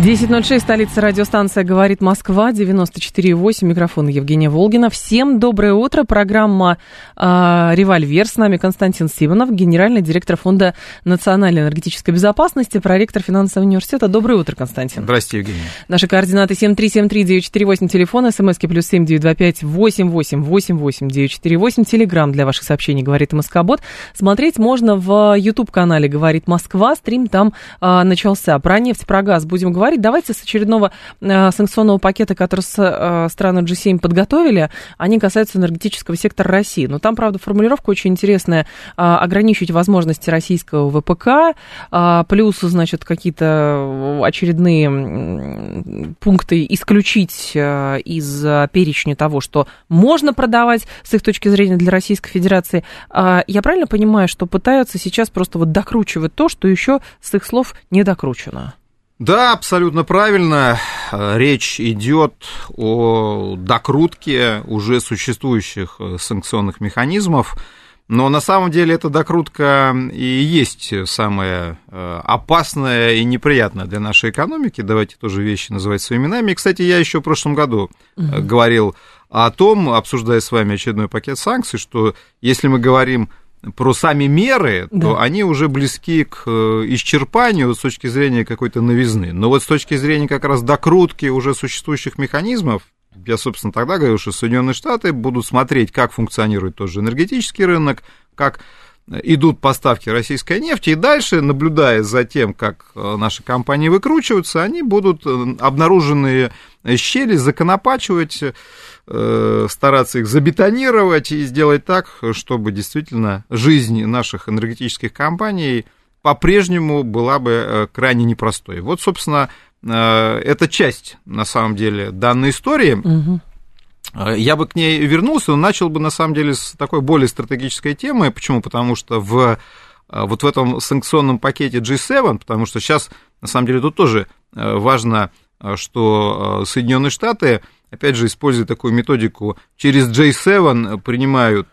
10.06, столица радиостанция «Говорит Москва», 94.8, микрофон Евгения Волгина. Всем доброе утро, программа э, «Револьвер». С нами Константин Симонов, генеральный директор Фонда национальной энергетической безопасности, проректор финансового университета. Доброе утро, Константин. Здравствуйте, Евгения. Наши координаты 7373948, телефон, смски плюс 7925 8888 948, телеграмм для ваших сообщений «Говорит Москобот». Смотреть можно в YouTube-канале «Говорит Москва», стрим там э, начался. Про нефть, про газ будем говорить говорить. Давайте с очередного э, санкционного пакета, который с, э, страны G7 подготовили, они касаются энергетического сектора России. Но там, правда, формулировка очень интересная. Э, ограничить возможности российского ВПК, э, плюс, значит, какие-то очередные пункты исключить э, из перечня того, что можно продавать с их точки зрения для Российской Федерации. Э, я правильно понимаю, что пытаются сейчас просто вот докручивать то, что еще с их слов не докручено? Да, абсолютно правильно. Речь идет о докрутке уже существующих э, санкционных механизмов. Но на самом деле эта докрутка и есть самая э, опасная и неприятная для нашей экономики. Давайте тоже вещи называть своими именами. И, кстати, я еще в прошлом году угу. говорил о том, обсуждая с вами очередной пакет санкций, что если мы говорим про сами меры, да. то они уже близки к э, исчерпанию с точки зрения какой-то новизны. Но вот с точки зрения как раз докрутки уже существующих механизмов, я, собственно, тогда говорил, что Соединенные Штаты будут смотреть, как функционирует тоже энергетический рынок, как идут поставки российской нефти, и дальше, наблюдая за тем, как э, наши компании выкручиваются, они будут э, обнаруженные щели законопачивать, э, стараться их забетонировать и сделать так, чтобы действительно жизнь наших энергетических компаний по-прежнему была бы крайне непростой. Вот, собственно, это часть, на самом деле, данной истории. Угу. Э, я бы к ней вернулся, но начал бы, на самом деле, с такой более стратегической темы. Почему? Потому что в, э, вот в этом санкционном пакете G7, потому что сейчас, на самом деле, тут тоже э, важно, что Соединенные Штаты, опять же, используя такую методику, через J7 принимают,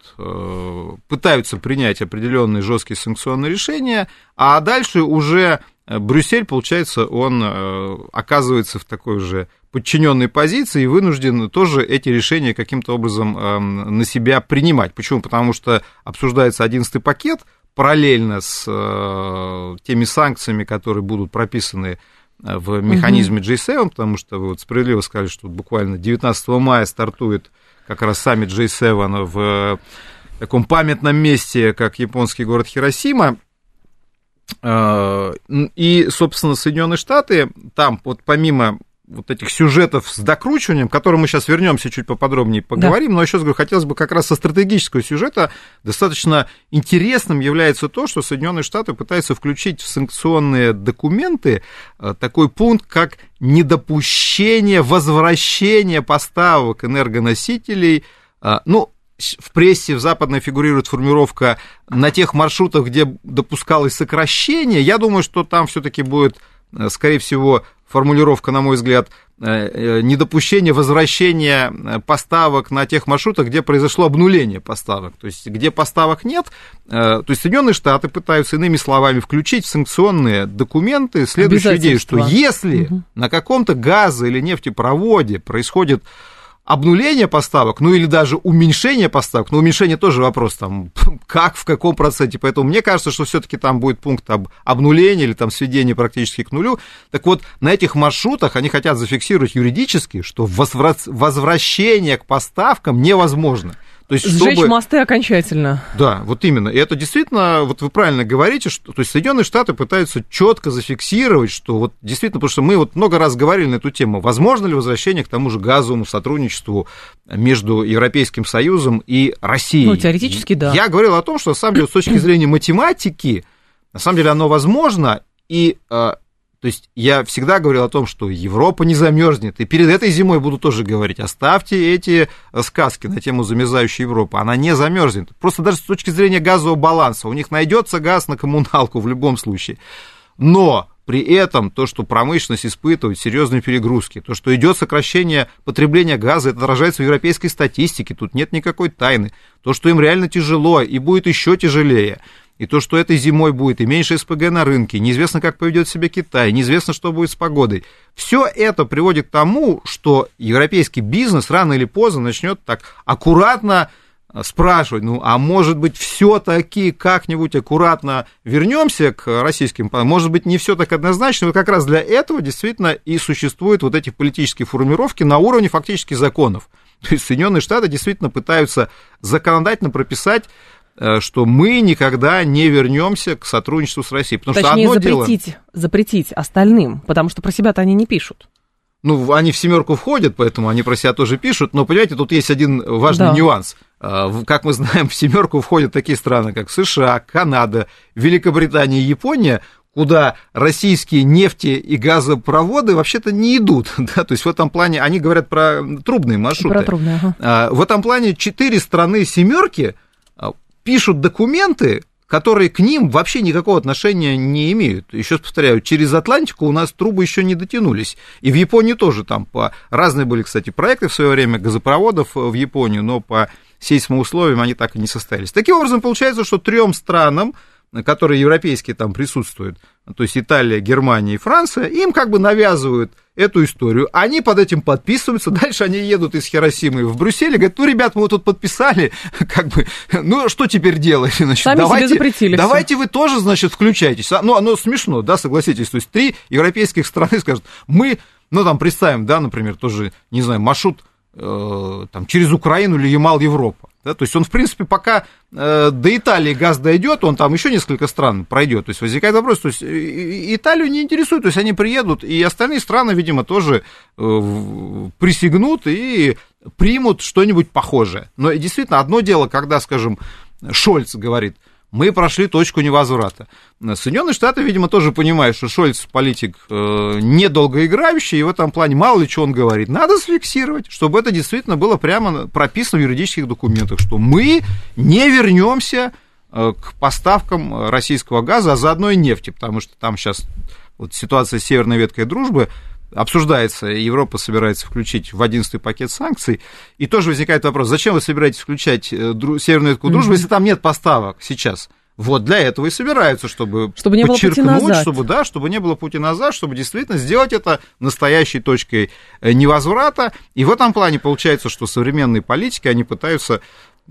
пытаются принять определенные жесткие санкционные решения, а дальше уже Брюссель, получается, он оказывается в такой же подчиненной позиции и вынужден тоже эти решения каким-то образом э, на себя принимать. Почему? Потому что обсуждается 11 пакет параллельно с э, теми санкциями, которые будут прописаны э, в механизме G7, потому что вы вот справедливо сказали, что буквально 19 мая стартует как раз саммит G7 в таком памятном месте, как японский город Хиросима. Э, и, собственно, Соединенные Штаты там, вот помимо вот этих сюжетов с докручиванием, к которым мы сейчас вернемся чуть поподробнее поговорим, да. но еще раз говорю, хотелось бы как раз со стратегического сюжета достаточно интересным является то, что Соединенные Штаты пытаются включить в санкционные документы э, такой пункт, как недопущение возвращения поставок энергоносителей, э, ну, в прессе в западной фигурирует формулировка на тех маршрутах, где допускалось сокращение. Я думаю, что там все-таки будет, скорее всего, формулировка, на мой взгляд, э, э, недопущение возвращения э, поставок на тех маршрутах, где произошло обнуление поставок. То есть, где поставок нет, то есть Соединенные Штаты пытаются, иными словами, включить в санкционные документы следующую идею, что если угу. на каком-то газо- или нефтепроводе происходит обнуление поставок, ну или даже уменьшение поставок, но уменьшение тоже вопрос там, как, в каком проценте, поэтому мне кажется, что все-таки там будет пункт об обнулении или там сведении практически к нулю. Так вот, на этих маршрутах они хотят зафиксировать юридически, что возвращение к поставкам невозможно. То есть, Сжечь чтобы... мосты окончательно. Да, вот именно. И это действительно, вот вы правильно говорите, что то есть Соединенные Штаты пытаются четко зафиксировать, что вот действительно, потому что мы вот много раз говорили на эту тему, возможно ли возвращение к тому же газовому сотрудничеству между Европейским Союзом и Россией. Ну, теоретически, да. Я говорил о том, что на самом деле с точки зрения математики, на самом деле оно возможно, и э, То есть я всегда говорил о том, что Европа не замерзнет. И перед этой зимой буду тоже говорить, оставьте эти сказки на тему замерзающей Европы. Она не замерзнет. Просто даже с точки зрения газового баланса. У них найдется газ на коммуналку в любом случае. Но при этом то, что промышленность испытывает серьезные перегрузки, то, что идет сокращение потребления газа, это отражается в европейской статистике, тут нет никакой тайны. То, что им реально тяжело и будет еще тяжелее, и то, что этой зимой будет и меньше СПГ на рынке, неизвестно, как поведет себя Китай, неизвестно, что будет с погодой. Все это приводит к тому, что европейский бизнес рано или поздно начнет так аккуратно спрашивать, ну, а может быть, все-таки как-нибудь аккуратно вернемся к российским, может быть, не все так однозначно, но как раз для этого действительно и существуют вот эти политические формировки на уровне фактически законов. То есть Соединенные Штаты действительно пытаются законодательно прописать э, что мы никогда не вернемся к сотрудничеству с Россией. Потому Точнее, что одно запретить, дело... запретить остальным, потому что про себя-то они не пишут. Ну, они в семерку входят, поэтому они про себя тоже пишут. Но, понимаете, тут есть один важный да. нюанс. А, как мы знаем, в семерку входят такие страны, как США, Канада, Великобритания и Япония, куда российские нефти и газопроводы вообще-то не идут. Да? То есть в этом плане они говорят про трубные маршруты. Про трубные, ага. А, в этом плане четыре страны семерки пишут документы, которые к ним вообще никакого отношения не имеют. Еще раз повторяю, через Атлантику у нас трубы еще не дотянулись. И в Японии тоже там по... Разные были, кстати, проекты в свое время газопроводов в Японию, но по сейсмоусловиям они так и не состоялись. Таким образом, получается, что трем странам, которые европейские там присутствуют, то есть Италия, Германия и Франция, им как бы навязывают эту историю. Они под этим подписываются, дальше они едут из Хиросимы в Брюссель и говорят, ну, ребят, мы вот тут подписали, как бы, ну, что теперь делать? Значит, Сами давайте, себе запретили Давайте все. вы тоже, значит, включайтесь. А, ну, оно смешно, да, согласитесь, то есть три европейских страны скажут, мы, ну, там, представим, да, например, тоже, не знаю, маршрут там, через Украину или Ямал-Европа. Да, то есть он, в принципе, пока э, до Италии газ дойдет, он там еще несколько стран пройдет. То есть возникает вопрос, то есть Италию не интересует, то есть они приедут, и остальные страны, видимо, тоже э, присягнут и примут что-нибудь похожее. Но действительно, одно дело, когда, скажем, Шольц говорит, мы прошли точку невозврата. Соединенные Штаты, видимо, тоже понимают, что Шольц политик э, недолгоиграющий, и в этом плане мало ли что он говорит. Надо зафиксировать, чтобы это действительно было прямо прописано в юридических документах, что мы не вернемся э, к поставкам российского газа, а заодно и нефти, потому что там сейчас вот ситуация с северной веткой дружбы, обсуждается, Европа собирается включить в одиннадцатый пакет санкций, и тоже возникает вопрос, зачем вы собираетесь включать э, Северную ветку дружбы, mm-hmm. если там нет поставок сейчас? Вот для этого и собираются, чтобы, чтобы не подчеркнуть, было пути назад. чтобы да, чтобы не было пути назад, чтобы действительно сделать это настоящей точкой э, невозврата. И в этом плане получается, что современные политики, они пытаются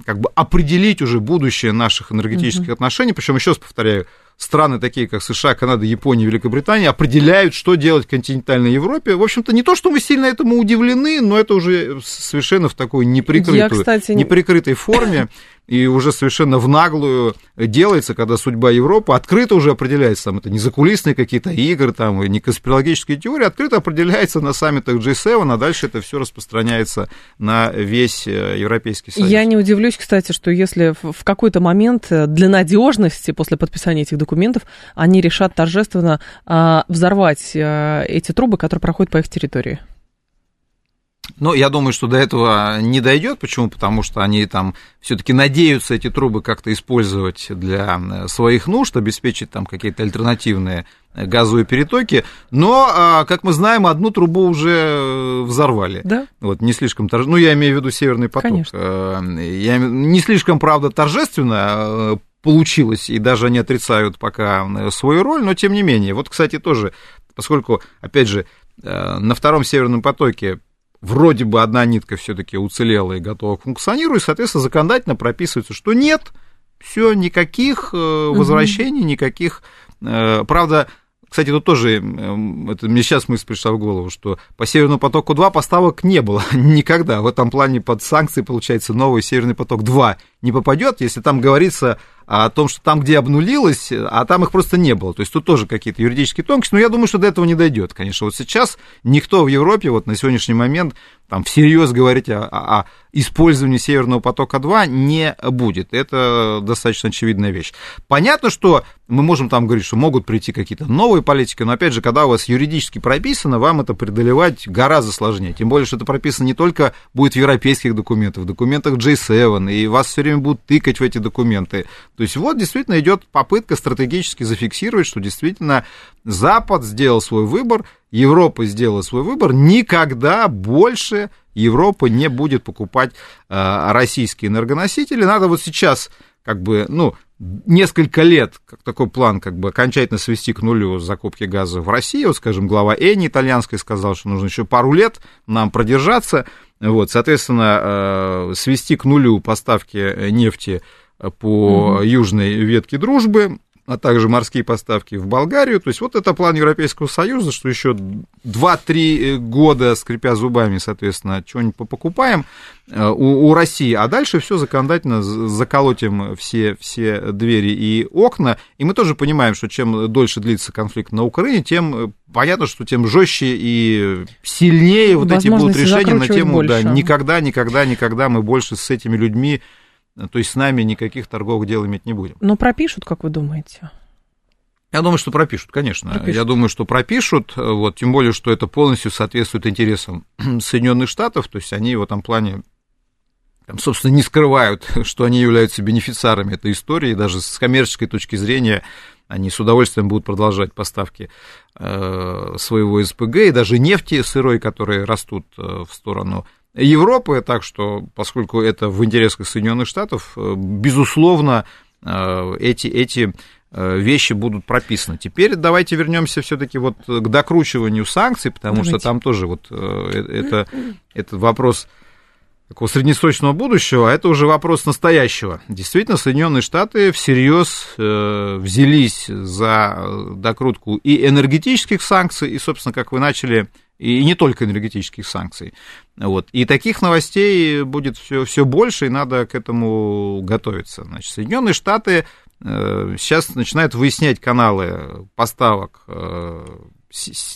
как бы определить уже будущее наших энергетических mm-hmm. отношений. Причем, еще раз повторяю, страны, такие как США, Канада, Япония, Великобритания, определяют, что делать в континентальной Европе. В общем-то, не то, что мы сильно этому удивлены, но это уже совершенно в такой неприкрытой, Я, кстати, неприкрытой форме и уже совершенно в наглую делается, когда судьба Европы открыто уже определяется, там это не закулисные какие-то игры, там, не конспирологические теории, открыто определяется на саммитах G7, а дальше это все распространяется на весь э, Европейский Союз. Я не удивлюсь, кстати, что если в какой-то момент э, для надежности после подписания этих документов они решат торжественно а, взорвать а, эти трубы, которые проходят по их территории. Ну, я думаю, что до этого не дойдет. Почему? Потому что они там все-таки надеются эти трубы как-то использовать для э, своих нужд, обеспечить там какие-то альтернативные э, газовые перетоки. Но, а, как мы знаем, одну трубу уже взорвали. Да. Вот, не слишком торжественно. Ну, я имею в виду Северный поток. Конечно. Я... Не слишком, правда, торжественно получилось, и даже они отрицают пока свою роль, но тем не менее. Вот, кстати, тоже, поскольку, опять же, на втором Северном потоке вроде бы одна нитка все-таки уцелела и готова к и, соответственно, законодательно прописывается, что нет, все, никаких э, возвращений, никаких... Э, правда, кстати, тут тоже, это мне сейчас мысль пришла в голову, что по Северному потоку-2 поставок не было никогда. В этом плане под санкции, получается, новый Северный поток-2 не попадет, если там говорится о том, что там, где обнулилось, а там их просто не было. То есть тут тоже какие-то юридические тонкости, но я думаю, что до этого не дойдет, конечно. Вот сейчас никто в Европе вот на сегодняшний момент там всерьез говорить о, о использовании Северного потока-2 не будет. Это достаточно очевидная вещь. Понятно, что мы можем там говорить, что могут прийти какие-то новые политики, но опять же, когда у вас юридически прописано, вам это преодолевать гораздо сложнее. Тем более, что это прописано не только будет в европейских документах, в документах J7, и вас все время будут тыкать в эти документы. То есть вот действительно идет попытка стратегически зафиксировать, что действительно Запад сделал свой выбор, Европа сделала свой выбор, никогда больше Европа не будет покупать э, российские энергоносители. Надо вот сейчас как бы, ну, несколько лет, как такой план, как бы окончательно свести к нулю закупки газа в России. Вот, скажем, глава Эни итальянской сказал, что нужно еще пару лет нам продержаться. Вот, соответственно, э, свести к нулю поставки нефти по mm-hmm. южной ветке дружбы, а также морские поставки в Болгарию. То есть вот это план Европейского Союза, что еще 2-3 года, скрипя зубами, соответственно, что-нибудь покупаем э, у, у России, а дальше все законодательно заколотим все, все двери и окна. И мы тоже понимаем, что чем дольше длится конфликт на Украине, тем э, понятно, что тем жестче и сильнее вот эти будут решения на тему, больше. да, никогда, никогда, никогда мы больше с этими людьми то есть с нами никаких торговых дел иметь не будем. Но пропишут, как вы думаете? Я думаю, что пропишут, конечно. Пропишут. Я думаю, что пропишут, вот, тем более, что это полностью соответствует интересам Соединенных Штатов, то есть они в этом плане, там, собственно, не скрывают, что они являются бенефициарами этой истории, даже с коммерческой точки зрения они с удовольствием будут продолжать поставки э, своего СПГ и даже нефти сырой, которые растут э, в сторону Европы, так что, поскольку это в интересах Соединенных Штатов, э, безусловно, э, эти, эти э, вещи будут прописаны. Теперь давайте вернемся все-таки вот к докручиванию санкций, потому давайте. что там тоже вот это, это вопрос такого среднесрочного будущего, а это уже вопрос настоящего. Действительно, Соединенные Штаты всерьез взялись за докрутку и энергетических санкций, и, собственно, как вы начали и не только энергетических санкций. Вот. И таких новостей будет все, все больше, и надо к этому готовиться. Значит, Соединенные Штаты э, сейчас начинают выяснять каналы поставок э,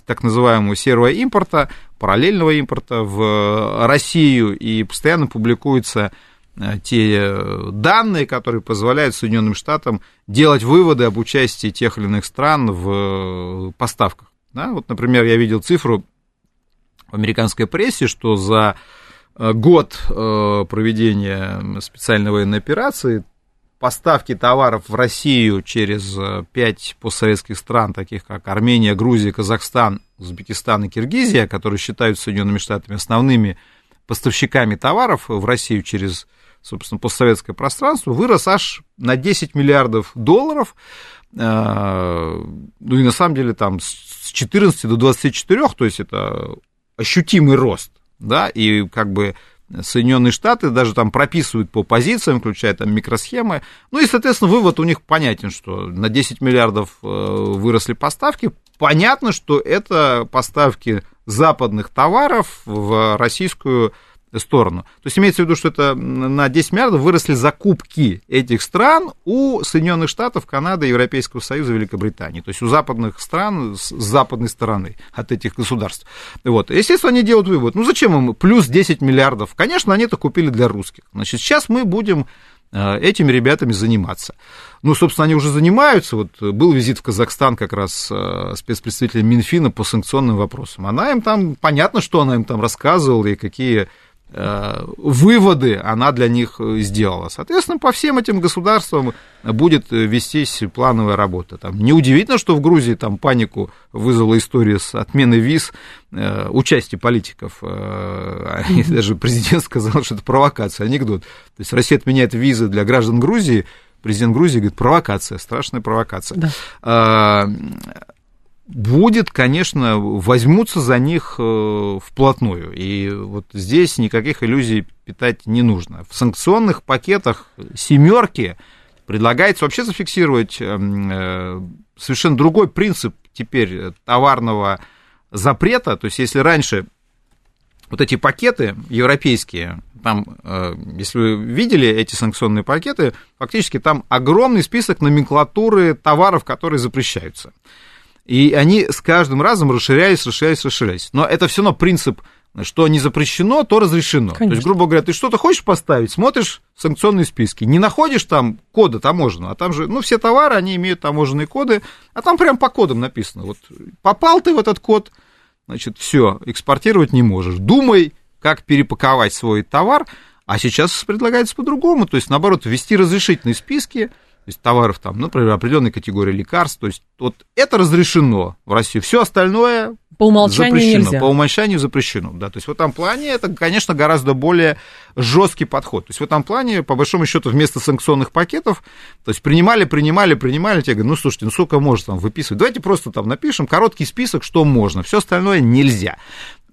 так называемого серого импорта, параллельного импорта в Россию, и постоянно публикуются э, те данные, которые позволяют Соединенным Штатам делать выводы об участии тех или иных стран в поставках. Да, вот, например, я видел цифру в американской прессе, что за э, год э, проведения специальной военной операции поставки товаров в Россию через э, пять постсоветских стран, таких как Армения, Грузия, Казахстан, Узбекистан и Киргизия, которые считаются Соединенными Штатами основными поставщиками товаров в Россию через, собственно, постсоветское пространство, вырос аж на 10 миллиардов долларов. Ну и на самом деле там с 14 до 24, то есть это ощутимый рост, да, и как бы Соединенные Штаты даже там прописывают по позициям, включая там микросхемы. Ну и, соответственно, вывод у них понятен, что на 10 миллиардов э, выросли поставки. Понятно, что это поставки западных товаров в российскую сторону. То есть имеется в виду, что это на 10 миллиардов выросли закупки этих стран у Соединенных Штатов, Канады, Европейского Союза, Великобритании. То есть у западных стран с западной стороны от этих государств. Вот. Естественно, они делают вывод, ну зачем им плюс 10 миллиардов? Конечно, они это купили для русских. Значит, сейчас мы будем э, этими ребятами заниматься. Ну, собственно, они уже занимаются. Вот был визит в Казахстан как раз э, спецпредставителя Минфина по санкционным вопросам. Она им там, понятно, что она им там рассказывала и какие выводы она для них э, сделала. Соответственно, по всем этим государствам будет э, вестись плановая работа. Там неудивительно, что в Грузии там панику вызвала история с отменой виз, э, участие политиков. Э, даже президент сказал, что это провокация, анекдот. То есть Россия отменяет визы для граждан Грузии, президент Грузии говорит, провокация, страшная провокация. Да. Будет, конечно, возьмутся за них э, вплотную. И вот здесь никаких иллюзий питать не нужно. В санкционных пакетах семерки предлагается вообще зафиксировать э, совершенно другой принцип теперь товарного запрета. То есть, если раньше вот эти пакеты европейские, там, э, если вы видели эти санкционные пакеты, фактически там огромный список номенклатуры товаров, которые запрещаются. И они с каждым разом расширялись, расширялись, расширялись. Но это все равно принцип что не запрещено, то разрешено. Конечно. То есть, грубо говоря, ты что-то хочешь поставить, смотришь санкционные списки, не находишь там кода таможенного, а там же, ну, все товары, они имеют таможенные коды, а там прям по кодам написано. Вот попал ты в этот код, значит, все, экспортировать не можешь. Думай, как перепаковать свой товар, а сейчас предлагается по-другому, то есть, наоборот, ввести разрешительные списки, то есть товаров там, например, определенной категории лекарств, то есть вот это разрешено в России, все остальное по умолчанию запрещено, нельзя. По умолчанию запрещено, да. То есть в этом плане это, конечно, гораздо более жесткий подход. То есть в этом плане, по большому счету, вместо санкционных пакетов, то есть принимали, принимали, принимали, тебе говорят, ну, слушайте, ну, сколько можно там выписывать? Давайте просто там напишем короткий список, что можно, все остальное нельзя.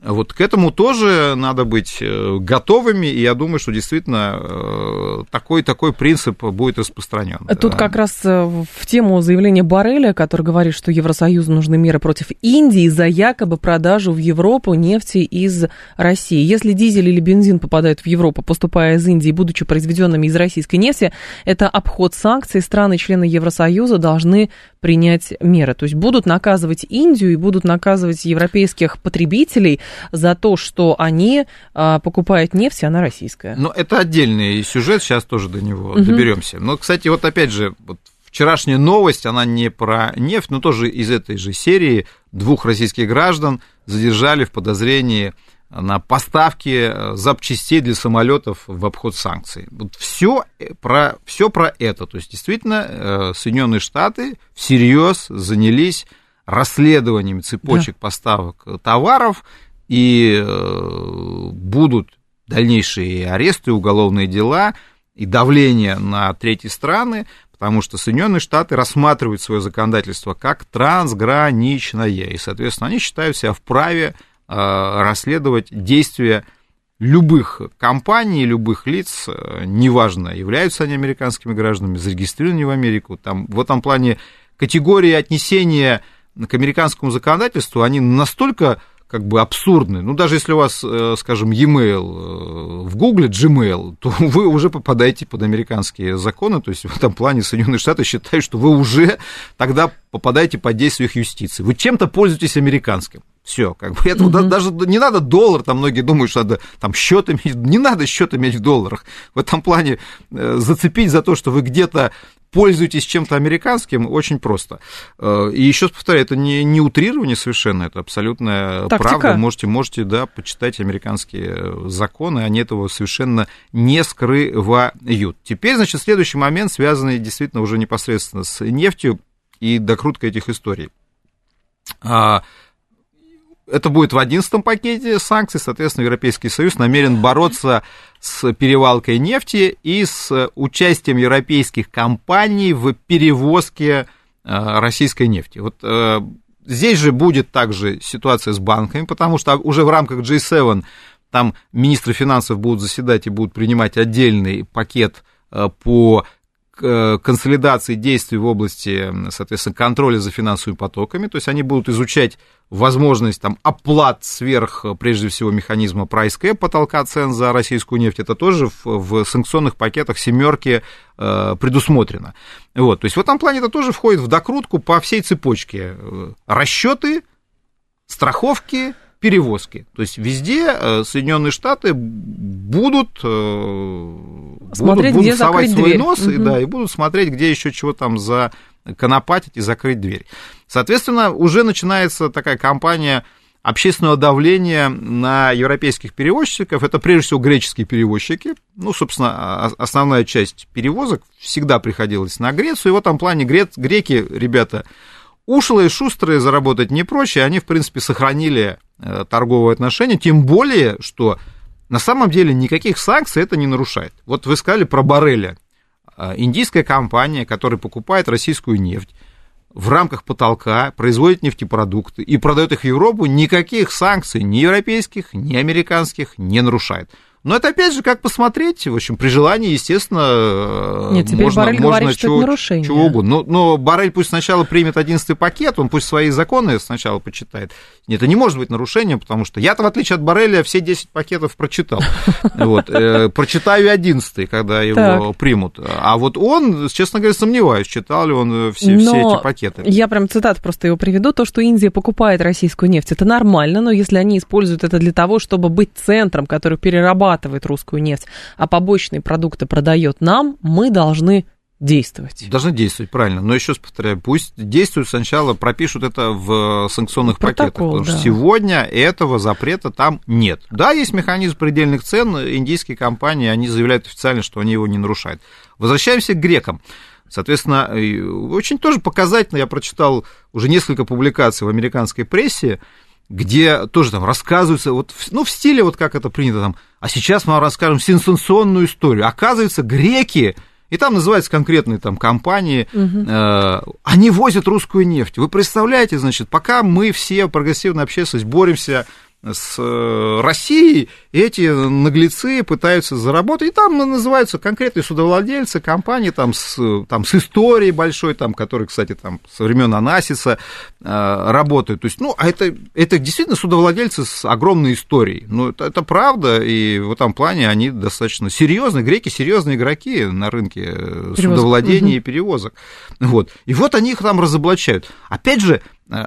Вот к этому тоже надо быть э, готовыми, и я думаю, что действительно э, такой, такой принцип будет распространен. Тут как раз э, в тему заявления Барреля, который говорит, что Евросоюзу нужны меры против Индии за якобы продажу в Европу нефти из России. Если дизель или бензин попадают в Европу, поступая из Индии, будучи произведенными из российской нефти, это обход санкций. Страны-члены Евросоюза должны принять меры. То есть будут наказывать Индию и будут наказывать европейских потребителей за то, что они а, покупают нефть, и она российская. Но это отдельный сюжет, сейчас тоже до него угу. доберемся. Но, кстати, вот опять же, вот вчерашняя новость, она не про нефть, но тоже из этой же серии двух российских граждан задержали в подозрении на поставки э, запчастей для самолетов в обход санкций. Вот все про, все про это. То есть, действительно, э, Соединенные Штаты всерьез занялись расследованием цепочек да. поставок товаров, и э, будут дальнейшие аресты, уголовные дела и давление на третьи страны, потому что Соединенные Штаты рассматривают свое законодательство как трансграничное, и, соответственно, они считают себя вправе Э, расследовать действия любых компаний, любых лиц, э, неважно, являются они американскими гражданами, зарегистрированы в Америку. Там, в этом плане категории отнесения к американскому законодательству, они настолько как бы абсурдны. Ну, даже если у вас, э, скажем, e-mail в Гугле, Gmail, то вы уже попадаете под американские законы, то есть в этом плане Соединенные Штаты считают, что вы уже тогда попадаете под действие их юстиции. Вы чем-то пользуетесь американским. Все, как бы это mm-hmm. даже не надо доллар, там многие думают, что надо там счет иметь, не надо счет иметь в долларах. В этом плане э, зацепить за то, что вы где-то пользуетесь чем-то американским, очень просто. Э, и еще повторяю, это не, не утрирование совершенно, это абсолютная Тактика. правда. Можете, можете, да, почитать американские законы, они этого совершенно не скрывают. Теперь, значит, следующий момент, связанный действительно уже непосредственно с нефтью и докруткой этих историй. Это будет в одиннадцатом пакете санкций, соответственно, Европейский Союз намерен бороться с перевалкой нефти и с участием европейских компаний в перевозке э, российской нефти. Вот э, здесь же будет также ситуация с банками, потому что уже в рамках G7 там министры финансов будут заседать и будут принимать отдельный пакет э, по консолидации действий в области, соответственно, контроля за финансовыми потоками, то есть они будут изучать возможность там, оплат сверх, прежде всего, механизма price cap, потолка цен за российскую нефть, это тоже в, в санкционных пакетах семерки э, предусмотрено. Вот, то есть в этом плане это тоже входит в докрутку по всей цепочке. Э, расчеты, страховки, перевозки. То есть везде э, Соединенные Штаты будут, э, смотреть, будут, будут совать свой дверь. нос угу. и, да, и будут смотреть, где еще чего там за конопатить и закрыть дверь. Соответственно, уже начинается такая кампания общественного давления на европейских перевозчиков. Это прежде всего греческие перевозчики. Ну, собственно, основная часть перевозок всегда приходилась на Грецию. И в этом плане греки, ребята, ушлые, шустрые, заработать не проще. Они, в принципе, сохранили Э, торговые отношения, тем более, что на самом деле никаких санкций это не нарушает. Вот вы сказали про Барреля. Э, индийская компания, которая покупает российскую нефть, в рамках потолка производит нефтепродукты и продает их в Европу, никаких санкций ни европейских, ни американских не нарушает. Но это опять же как посмотреть, в общем, при желании, естественно, Нет, теперь можно, Барель можно говорит, что чего, это нарушение. чего угодно. Но, но Барель пусть сначала примет 11 пакет, он пусть свои законы сначала почитает. Нет, это не может быть нарушением, потому что я-то, в отличие от Барреля, все 10 пакетов прочитал. Вот, э, прочитаю 11 когда его примут. А вот он, честно говоря, сомневаюсь, читал ли он все, все Но эти пакеты. Я прям цитату просто его приведу. То, что Индия покупает российскую нефть, это нормально, но если они используют это для того, чтобы быть центром, который перерабатывает русскую нефть, а побочные продукты продает нам, мы должны действовать. Должны действовать, правильно. Но еще раз повторяю, пусть действуют сначала, пропишут это в санкционных пакетах. Протокол, Потому что да. сегодня этого запрета там нет. Да, есть механизм предельных цен. Индийские компании, они заявляют официально, что они его не нарушают. Возвращаемся к грекам. Соответственно, очень тоже показательно, я прочитал уже несколько публикаций в американской прессе, где тоже там рассказывается, вот, ну, в стиле, вот как это принято там, а сейчас мы вам расскажем сенсационную историю. Оказывается, греки, и там называются конкретные там компании, э, они возят русскую нефть. Вы представляете, значит, пока мы все, прогрессивная общественность, боремся с э, Россией, эти наглецы пытаются заработать, и там называются конкретные судовладельцы, компании там с, там, с историей большой, там, которые, кстати, там со времен Анасиса э, работают. То есть, ну, а это, это действительно судовладельцы с огромной историей. Ну, это, это правда, и в этом плане они достаточно серьезные, греки серьезные игроки на рынке э, судовладения Мгм. и перевозок. Вот. И вот они их там разоблачают. Опять же, э,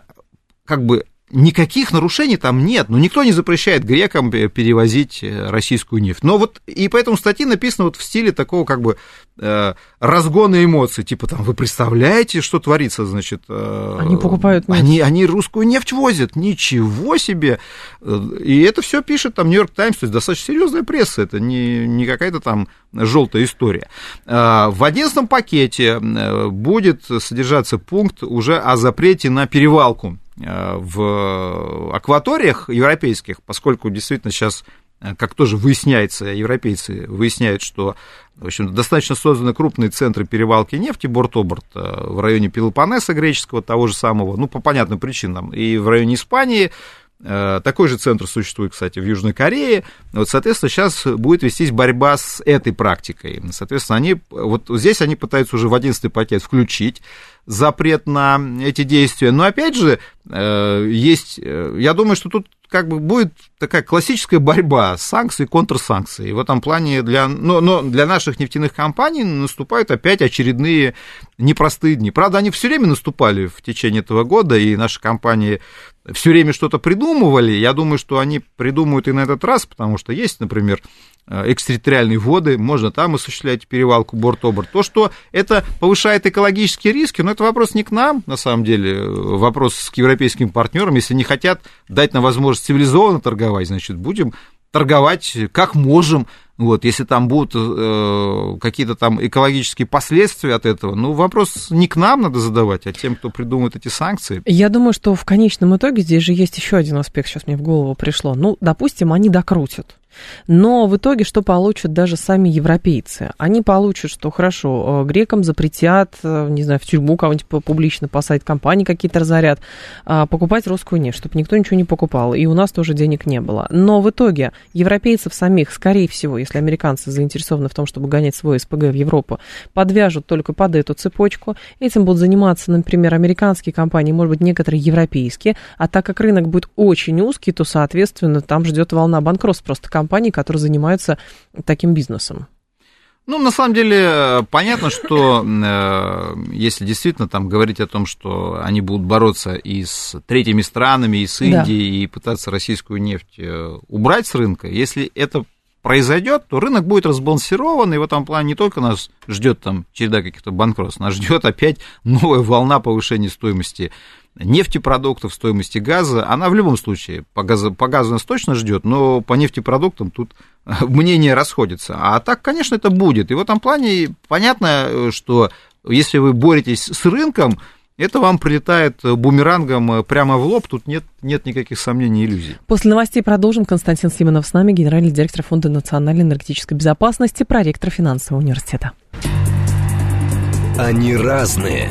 как бы никаких нарушений там нет, но никто не запрещает грекам перевозить э, российскую нефть. Но вот и поэтому статьи написаны вот в стиле такого как бы э, разгона эмоций, типа там, вы представляете, что творится, значит... э, Они покупают нефть. Они, они русскую нефть возят, ничего себе! Э, И это все пишет там Нью-Йорк Таймс, то есть достаточно серьезная пресса, это не, не какая-то там желтая история. Э, В 11 пакете будет содержаться пункт уже о запрете на перевалку в акваториях европейских, поскольку действительно сейчас, э, как тоже выясняется, европейцы выясняют, что в общем, достаточно созданы крупные центры перевалки нефти борт-оборт э, в районе Пелопоннеса греческого, того же самого, ну, по понятным причинам, и в районе Испании, Э, Такой же центр существует, кстати, в Южной Корее. Вот, соответственно, сейчас будет вестись борьба с этой практикой. Соответственно, они, вот здесь они пытаются уже в 11 пакет включить запрет на эти действия. Но, опять же, э, есть, э, я думаю, что тут как бы будет такая классическая борьба санкций и контрсанкций. И в этом плане для, но, но для наших нефтяных компаний наступают опять очередные непростые дни. Правда, они все время наступали в течение этого года, и наши компании все время что-то придумывали. Я думаю, что они придумают и на этот раз, потому что есть, например, э, экстерриториальные воды, можно там осуществлять перевалку борт-оборт. То, что это повышает экологические риски, но вопрос не к нам, на самом деле, вопрос к европейским партнерам. Если не хотят дать нам возможность цивилизованно торговать, значит, будем торговать как можем. Вот, если там будут э, какие-то там экологические последствия от этого, ну, вопрос не к нам надо задавать, а тем, кто придумывает эти санкции. Я думаю, что в конечном итоге здесь же есть еще один аспект, сейчас мне в голову пришло. Ну, допустим, они докрутят. Но в итоге что получат даже сами европейцы? Они получат, что хорошо, э, грекам запретят, э, не знаю, в тюрьму кого-нибудь публично посадить, компании какие-то разорят, а, покупать русскую нефть, чтобы никто ничего не покупал, и у нас тоже денег не было. Но в итоге европейцев самих, скорее всего, если американцы заинтересованы в том, чтобы гонять свой СПГ в Европу, подвяжут только под эту цепочку. Этим будут заниматься, например, американские компании, может быть, некоторые европейские. А так как рынок будет очень узкий, то, соответственно, там ждет волна банкротств просто компаний, которые занимаются таким бизнесом. Ну, на самом деле, понятно, что э, если действительно там говорить о том, что они будут бороться и с третьими странами, и с Да. Индией, и пытаться российскую нефть э, убрать с рынка, если это произойдет, то рынок будет разбалансирован, и в этом плане не только нас ждет там череда каких-то банкротств, нас ждет опять новая волна повышения стоимости нефтепродуктов, стоимости газа, она в любом случае по газу, по газу нас точно ждет, но по нефтепродуктам тут мнения расходятся. А так, конечно, это будет. И в этом плане понятно, что если вы боретесь с рынком, это вам прилетает бумерангом прямо в лоб, тут нет, нет никаких сомнений и иллюзий. После новостей продолжим. Константин Симонов с нами, генеральный директор Фонда национальной энергетической безопасности, проректор финансового университета. Они разные,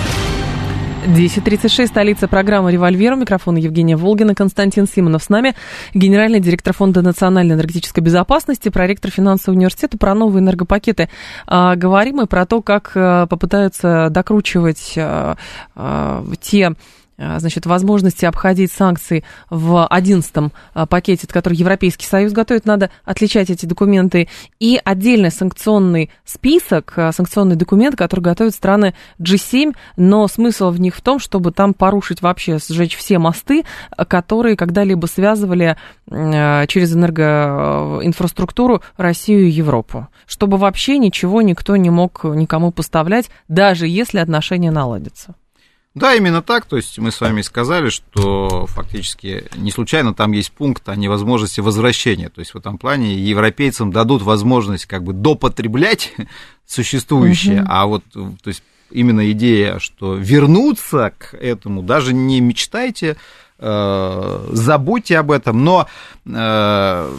10.36, столица программы «Револьвер». У микрофона Евгения Волгина, Константин Симонов с нами, генеральный директор Фонда национальной энергетической безопасности, проректор финансового университета, про новые энергопакеты. А, говорим мы про то, как а, попытаются докручивать а, а, те значит, возможности обходить санкции в одиннадцатом а, пакете, который Европейский Союз готовит, надо отличать эти документы. И отдельный санкционный список, а, санкционный документ, который готовят страны G7, но смысл в них в том, чтобы там порушить вообще, сжечь все мосты, которые когда-либо связывали через энергоинфраструктуру Россию и Европу. Чтобы вообще ничего никто не мог никому поставлять, даже если отношения наладятся. Да, именно так. То есть мы с вами сказали, что фактически не случайно там есть пункт о невозможности возвращения. То есть в этом плане европейцам дадут возможность как бы допотреблять существующее, угу. а вот то есть именно идея, что вернуться к этому, даже не мечтайте, э, забудьте об этом, но э,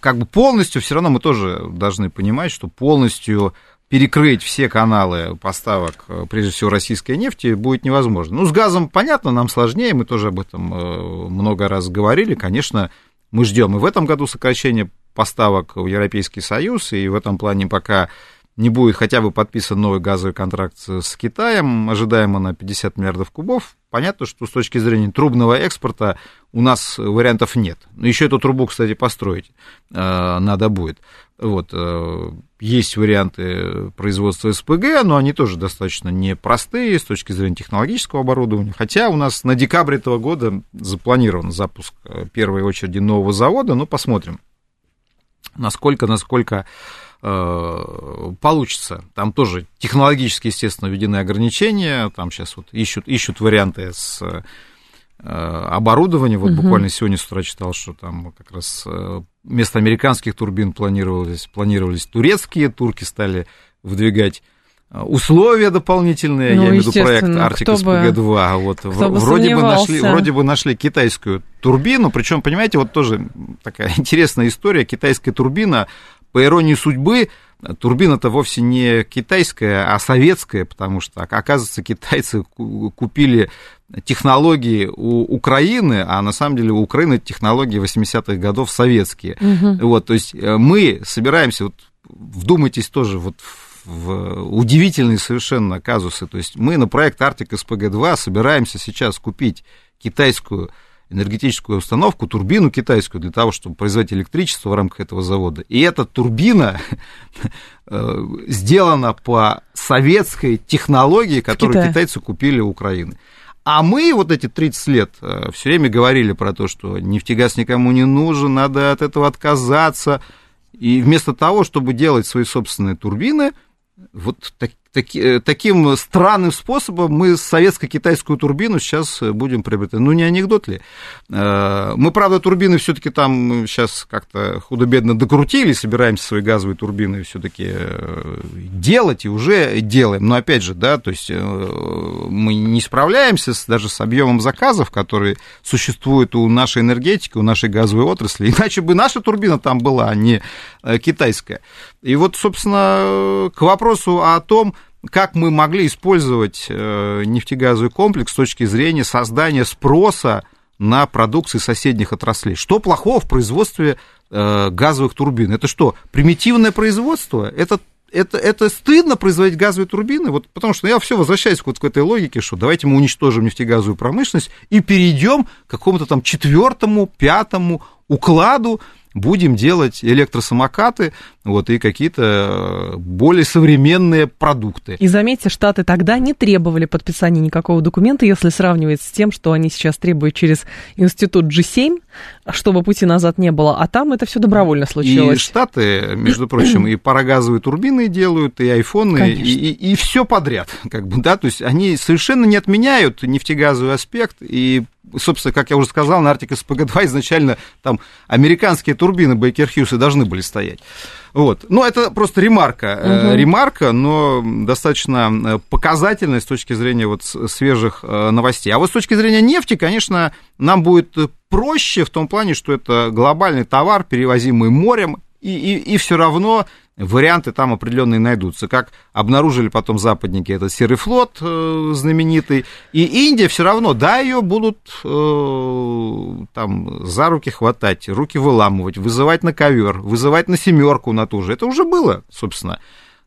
как бы полностью все равно мы тоже должны понимать, что полностью перекрыть все каналы поставок, э, прежде всего, российской нефти, будет невозможно. Ну, с газом, понятно, нам сложнее, мы тоже об этом э, много раз говорили. Конечно, мы ждем и в этом году сокращения поставок в Европейский Союз, и в этом плане пока не будет хотя бы подписан новый газовый контракт с Китаем, ожидаемо на 50 миллиардов кубов, понятно, что с точки зрения трубного экспорта у нас вариантов нет. Еще эту трубу, кстати, построить э, надо будет. Вот, э, есть варианты производства СПГ, но они тоже достаточно непростые с точки зрения технологического оборудования. Хотя у нас на декабрь этого года запланирован запуск э, первой очереди нового завода, но посмотрим, насколько, насколько э, получится. Там тоже технологически, естественно, введены ограничения. Там сейчас вот ищут, ищут варианты с оборудование. Вот угу. буквально сегодня с утра читал, что там как раз э, вместо американских турбин планировались, планировались турецкие, турки стали выдвигать э, условия дополнительные, ну, я имею в виду проект Arctic SPG-2. Вот, вроде, бы нашли, вроде бы нашли китайскую турбину, причем, понимаете, вот тоже такая интересная история, китайская турбина, по иронии судьбы, турбина-то вовсе не китайская, а советская, потому что, оказывается, китайцы купили технологии у Украины, а на самом деле у Украины технологии 80-х годов советские. Угу. Вот, то есть э, мы собираемся, вот, вдумайтесь тоже вот в удивительные совершенно казусы. То есть мы на проект Arctic SPG-2 собираемся сейчас купить китайскую энергетическую установку, турбину китайскую для того, чтобы производить электричество в рамках этого завода. И эта турбина э, сделана по советской технологии, которую китайцы купили у Украины. А мы вот эти 30 лет э, все время говорили про то, что нефтегаз никому не нужен, надо от этого отказаться. И вместо того, чтобы делать свои собственные турбины, вот так, таки, э, таким странным способом мы советско-китайскую турбину сейчас будем приобретать. Ну, не анекдот ли? Э, мы, правда, турбины все-таки там сейчас как-то худо-бедно докрутили, собираемся свои газовые турбины все-таки э, делать и уже делаем. Но опять же, да, то есть мы не справляемся с, даже с объемом заказов, которые существуют у нашей энергетики, у нашей газовой отрасли. Иначе бы наша турбина там была, а не китайская. И вот, собственно, к вопросу о том, как мы могли использовать э, нефтегазовый комплекс с точки зрения создания спроса на продукции соседних отраслей. Что плохого в производстве э, газовых турбин? Это что, примитивное производство? Это это, это стыдно производить газовые турбины, вот, потому что я все возвращаюсь вот к этой логике, что давайте мы уничтожим нефтегазовую промышленность и перейдем к какому-то там четвертому, пятому укладу будем делать электросамокаты вот, и какие-то э, более современные продукты. И заметьте, Штаты тогда не требовали подписания никакого документа, если сравнивать с тем, что они сейчас требуют через институт G7, чтобы пути назад не было, а там это все добровольно случилось. И Штаты, между прочим, и парогазовые турбины делают, и айфоны, и, и, и все подряд, как бы, да, то есть они совершенно не отменяют нефтегазовый аспект, и собственно, как я уже сказал, на Arctic SPG-2 изначально там американские турбины Хьюз и должны были стоять. Вот. Ну, это просто ремарка. Угу. Ремарка, но достаточно показательная с точки зрения вот свежих новостей. А вот с точки зрения нефти, конечно, нам будет проще в том плане, что это глобальный товар, перевозимый морем, и, и, и все равно варианты там определенные найдутся. Как обнаружили потом западники этот серый флот э, знаменитый. И Индия все равно, да, ее будут э, там за руки хватать, руки выламывать, вызывать на ковер, вызывать на семерку на ту же. Это уже было, собственно.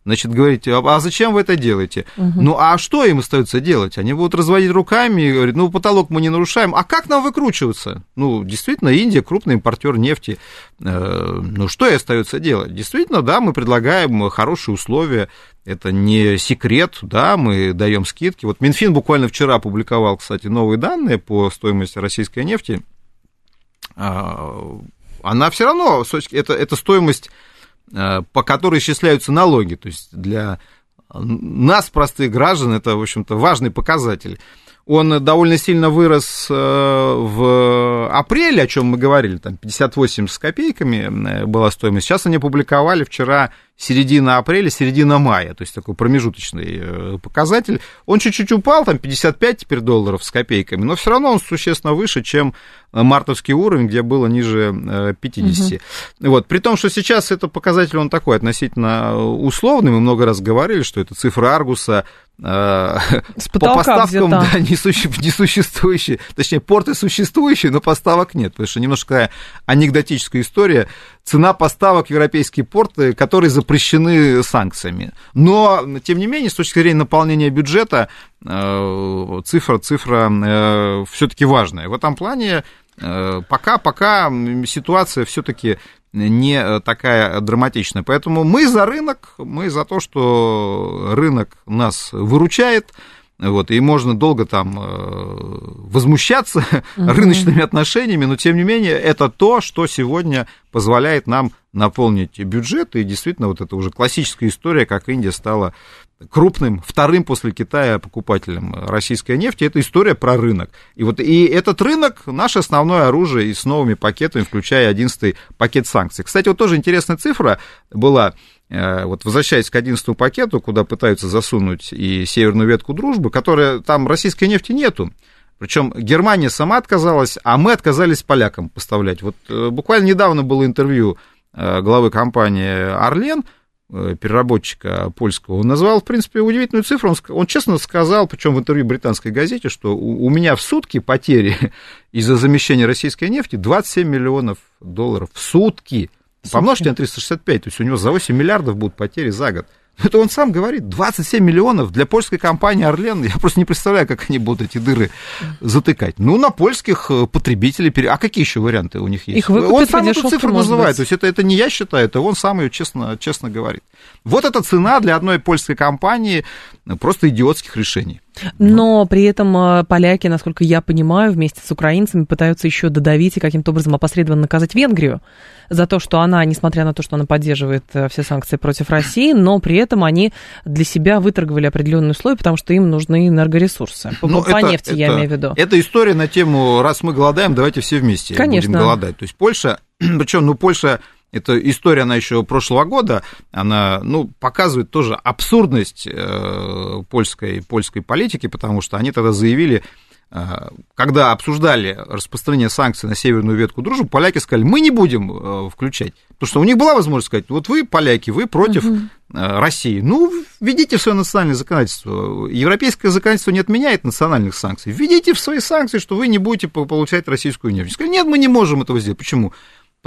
Значит, говорите, а, а зачем вы это делаете? Угу. Ну, а что им остается делать? Они будут разводить руками и говорить, ну, потолок мы не нарушаем. А как нам выкручиваться? Ну, действительно, Индия крупный импортер нефти. Э, ну, что и остается делать? Действительно, да, мы предлагаем хорошие условия. Это не секрет, да, мы даем скидки. Вот Минфин буквально вчера опубликовал, кстати, новые данные по стоимости российской нефти. А, она все равно, это, это стоимость по которой исчисляются налоги. То есть для нас, простых граждан, это, в общем-то, важный показатель. Он довольно сильно вырос э, в апреле, о чем мы говорили, там 58 с копейками э, была стоимость. Сейчас они опубликовали вчера середина апреля, середина мая, то есть такой промежуточный э, показатель. Он чуть-чуть упал, там 55 теперь долларов с копейками, но все равно он существенно выше, чем мартовский уровень, где было ниже 50. Угу. Вот. При том, что сейчас этот показатель, он такой относительно условный, мы много раз говорили, что это цифра Аргуса, э, по поставкам да, несуществующие, точнее, порты существующие, но поставок нет, потому что немножко такая анекдотическая история. Цена поставок в европейские порты, которые запрещены санкциями. Но, тем не менее, с точки зрения наполнения бюджета, э, цифра, цифра э, все-таки важная. В этом плане пока, пока ситуация все-таки не такая драматичная. Поэтому мы за рынок, мы за то, что рынок нас выручает, вот, и можно долго там э, возмущаться угу. рыночными отношениями, но тем не менее это то, что сегодня позволяет нам наполнить бюджет, и действительно вот это уже классическая история, как Индия стала крупным, вторым после Китая покупателем российской нефти. Это история про рынок. И вот и этот рынок наше основное оружие и с новыми пакетами, включая 11 пакет санкций. Кстати, вот тоже интересная цифра была вот возвращаясь к 11 пакету, куда пытаются засунуть и северную ветку дружбы, которая там российской нефти нету. Причем Германия сама отказалась, а мы отказались полякам поставлять. Вот э, буквально недавно было интервью э, главы компании Орлен, переработчика польского, он назвал, в принципе, удивительную цифру. Он, он честно сказал, причем в интервью британской газете, что у, у меня в сутки потери из-за замещения российской нефти 27 миллионов долларов в сутки. Помножьте на 365, то есть у него за 8 миллиардов будут потери за год. Это он сам говорит, 27 миллионов для польской компании «Орлен». Я просто не представляю, как они будут эти дыры затыкать. Ну, на польских э, потребителей... А какие еще варианты у них есть? Их он сам эту цифру называет. Быть. То есть это, это не я считаю, это он сам ее честно, честно говорит. Вот эта цена для одной польской компании просто идиотских решений. Но при этом э, поляки, насколько я понимаю, вместе с украинцами пытаются еще додавить и каким-то образом опосредованно наказать Венгрию за то, что она, несмотря на то, что она поддерживает э, все санкции против России, но при этом они для себя выторговали определенные условия, потому что им нужны энергоресурсы. По, ну, по это, нефти, это, я имею в виду. Это история на тему, раз мы голодаем, давайте все вместе Конечно. будем голодать. То есть Польша, причем, ну, Польша эта история, она еще прошлого года, она, ну, показывает тоже абсурдность э, польской, польской политики, потому что они тогда заявили, э, когда обсуждали распространение санкций на северную ветку дружбы, поляки сказали, мы не будем э, включать. Потому что у них была возможность сказать, вот вы, поляки, вы против угу. России. Ну, введите в свое национальное законодательство. Европейское законодательство не отменяет национальных санкций. Введите в свои санкции, что вы не будете получать российскую нефть. Сказали, нет, мы не можем этого сделать. Почему?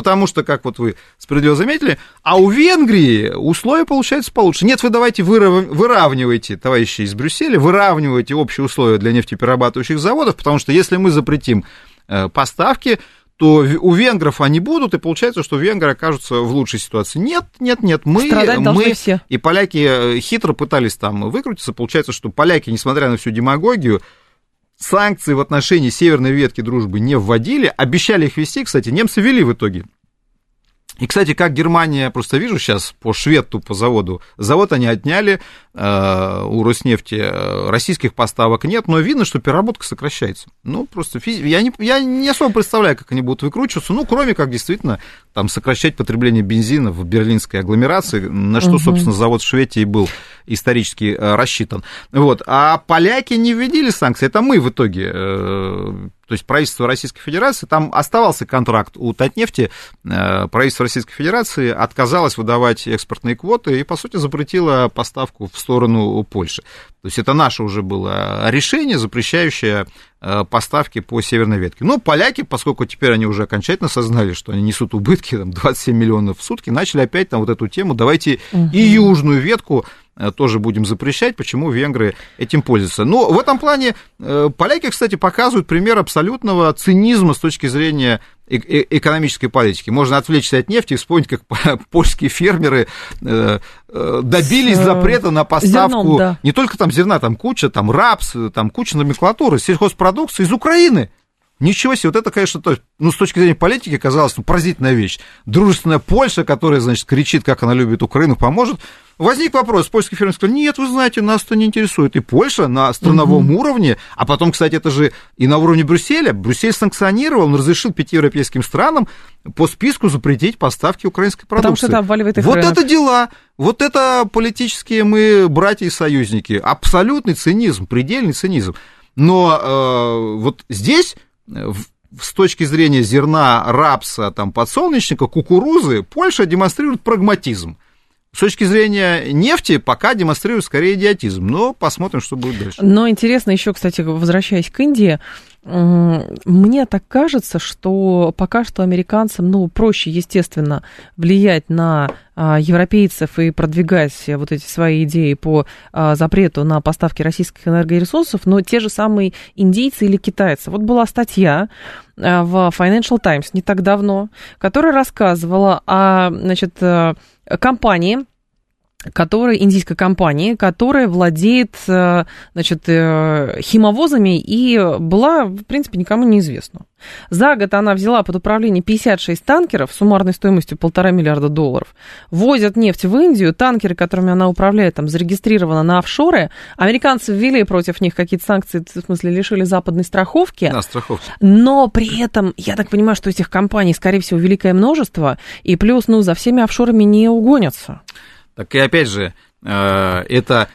Потому что, как вот вы справедливо заметили, а у Венгрии условия получаются получше. Нет, вы давайте вырав... выравнивайте, товарищи из Брюсселя, выравнивайте общие условия для нефтеперерабатывающих заводов, потому что если мы запретим э, поставки, то у венгров они будут, и получается, что венгры окажутся в лучшей ситуации. Нет, нет, нет, мы, мы все. и поляки э, хитро пытались там выкрутиться. Получается, что поляки, несмотря на всю демагогию, санкции в отношении северной ветки дружбы не вводили, обещали их вести, кстати, немцы ввели в итоге. И, кстати, как Германия, просто вижу сейчас по шведту, по заводу, завод они отняли, э, у Роснефти э, российских поставок нет, но видно, что переработка сокращается. Ну, просто физи... я, не, я не особо представляю, как они будут выкручиваться, ну, кроме как действительно там сокращать потребление бензина в берлинской агломерации, на что, угу. собственно, завод в Швеции был исторически э, рассчитан. Вот. А поляки не введили санкции, это мы в итоге то есть правительство Российской Федерации, там оставался контракт у Татнефти, э, правительство Российской Федерации отказалось выдавать экспортные квоты и, по сути, запретило поставку в сторону Польши. То есть это наше уже было решение, запрещающее э, поставки по северной ветке. Но поляки, поскольку теперь они уже окончательно осознали, что они несут убытки, там, 27 миллионов в сутки, начали опять там вот эту тему, давайте угу. и южную ветку Э, тоже будем запрещать, почему венгры этим пользуются. Но в этом плане э, поляки, кстати, показывают пример абсолютного цинизма с точки зрения экономической политики. Можно отвлечься от нефти и вспомнить, как польские фермеры э, добились запрета на поставку зерном, да. не только там зерна, там куча, там рапс, там куча номенклатуры, сельхозпродукции из Украины. Ничего себе, вот это, конечно, то, ну, с точки зрения политики казалось ну, поразительная вещь. Дружественная Польша, которая, значит, кричит, как она любит Украину, поможет. Возник вопрос, польский фермер сказал, нет, вы знаете, нас это не интересует. И Польша на страновом угу. уровне, а потом, кстати, это же и на уровне Брюсселя, Брюссель санкционировал, он разрешил пяти европейским странам по списку запретить поставки украинской продукции. Потому что это обваливает их Вот рынок. это дела, вот это политические мы братья и союзники. Абсолютный цинизм, предельный цинизм. Но э, вот здесь с точки зрения зерна, рапса, там, подсолнечника, кукурузы, Польша демонстрирует прагматизм. С точки зрения нефти пока демонстрирует скорее идиотизм, но посмотрим, что будет дальше. Но интересно еще, кстати, возвращаясь к Индии, мне так кажется, что пока что американцам, ну, проще, естественно, влиять на а, европейцев и продвигать вот эти свои идеи по а, запрету на поставки российских энергоресурсов, но те же самые индийцы или китайцы. Вот была статья а, в Financial Times не так давно, которая рассказывала о, значит, компании, которая, индийской компании, которая владеет, э, значит, э, химовозами и была, в принципе, никому неизвестна. За год она взяла под управление 56 танкеров с суммарной стоимостью полтора миллиарда долларов. Возят нефть в Индию, танкеры, которыми она управляет, там зарегистрированы на офшоры. Американцы ввели против них какие-то санкции, в смысле лишили западной страховки. Да, страховки. Но при этом, я так понимаю, что этих компаний, скорее всего, великое множество, и плюс, ну, за всеми офшорами не угонятся. Так и опять же, э, это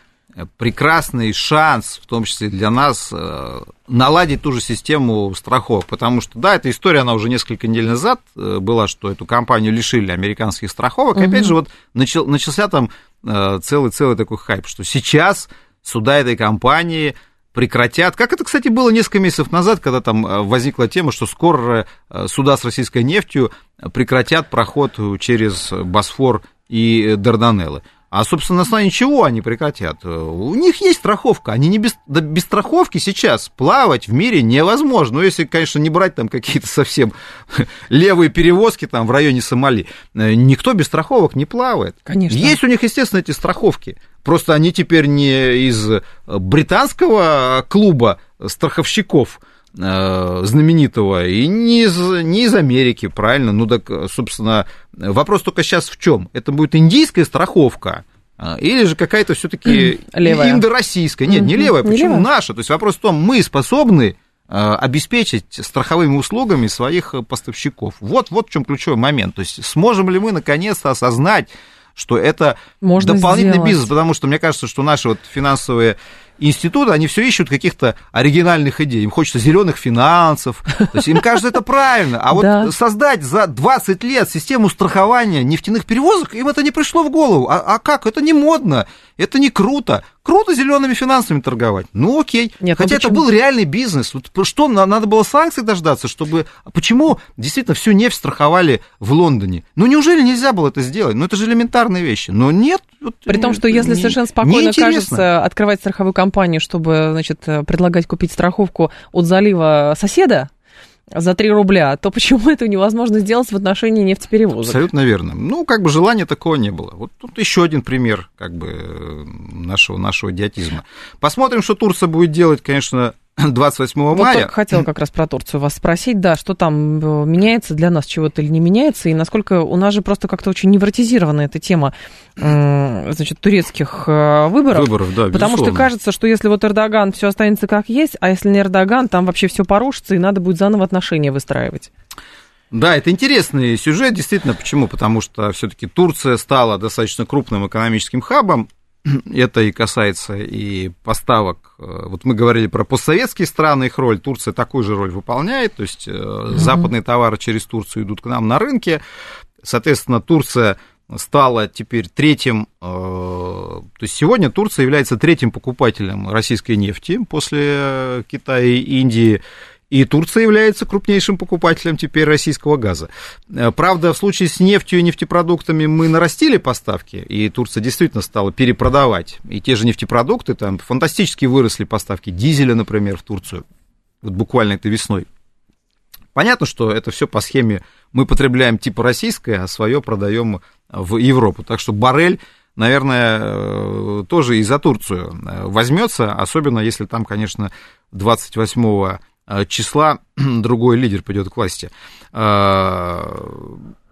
прекрасный шанс, в том числе для нас, э, наладить ту же систему страховок, потому что, да, эта история, она уже несколько недель назад э, была, что эту компанию лишили американских страховок, угу. опять же, вот начал, начался там целый-целый такой хайп, что сейчас суда этой компании прекратят. Как это, кстати, было несколько месяцев назад, когда там возникла тема, что скоро суда с российской нефтью прекратят проход через Босфор и Дарданеллы. А, собственно, на основании чего они прекратят? У них есть страховка. Они не без, да, без страховки сейчас плавать в мире невозможно. Ну, если, конечно, не брать там какие-то совсем левые перевозки там в районе Сомали. Никто без страховок не плавает. Конечно. Есть у них, естественно, эти страховки. Просто они теперь не из британского клуба страховщиков, Э, знаменитого, и не из, не из Америки, правильно? Ну, так, собственно, вопрос только сейчас в чем? Это будет индийская страховка, а, или же какая-то все-таки индороссийская? Нет, не левая, почему не наша? То есть вопрос в том, мы способны э, обеспечить страховыми услугами своих поставщиков. Вот, вот в чем ключевой момент. То есть сможем ли мы наконец-то осознать, что это Можно дополнительный сделать. бизнес, потому что мне кажется, что наши вот финансовые институты, они все ищут каких-то оригинальных идей. Им хочется зеленых финансов. То есть им кажется это правильно. А вот да. создать за 20 лет систему страхования нефтяных перевозок, им это не пришло в голову. А, а как? Это не модно, это не круто. Круто зелеными финансами торговать. Ну окей. Нет, ну Хотя ну это был реальный бизнес. Вот что, надо было санкций дождаться, чтобы... Почему действительно всю нефть страховали в Лондоне? Ну неужели нельзя было это сделать? Ну это же элементарные вещи. Но нет. Вот, При том, что если не, совершенно спокойно кажется открывать страховую компанию, чтобы, значит, предлагать купить страховку от залива соседа, за 3 рубля, то почему это невозможно сделать в отношении нефтеперевозок? Абсолютно верно. Ну, как бы желания такого не было. Вот тут еще один пример как бы нашего, нашего идиотизма. Посмотрим, что Турция будет делать, конечно, 28 вот мая... только хотела как раз про Турцию вас спросить, да, что там э, меняется для нас чего-то или не меняется, и насколько у нас же просто как-то очень невротизирована эта тема, значит, турецких э, выборов. Выборов, да, Потому безусловно. что кажется, что если вот Эрдоган все останется как есть, а если не Эрдоган, там вообще все порушится, и надо будет заново отношения выстраивать. Да, это интересный сюжет, действительно. Почему? Потому что все-таки Турция стала достаточно крупным экономическим хабом. Это и касается и поставок. Вот мы говорили про постсоветские страны, их роль. Турция такую же роль выполняет. То есть mm-hmm. западные товары через Турцию идут к нам на рынке. Соответственно, Турция стала теперь третьим, то есть сегодня Турция является третьим покупателем российской нефти после Китая и Индии. И Турция является крупнейшим покупателем теперь российского газа. Э, правда, в случае с нефтью и нефтепродуктами мы нарастили поставки, и Турция действительно стала перепродавать. И те же нефтепродукты, там фантастически выросли поставки дизеля, например, в Турцию. Вот буквально этой весной. Понятно, что это все по схеме мы потребляем типа российское, а свое продаем в Европу. Так что баррель наверное, э, тоже и за Турцию э, возьмется, особенно если там, конечно, 28 Э, числа другой лидер придет к власти. Э,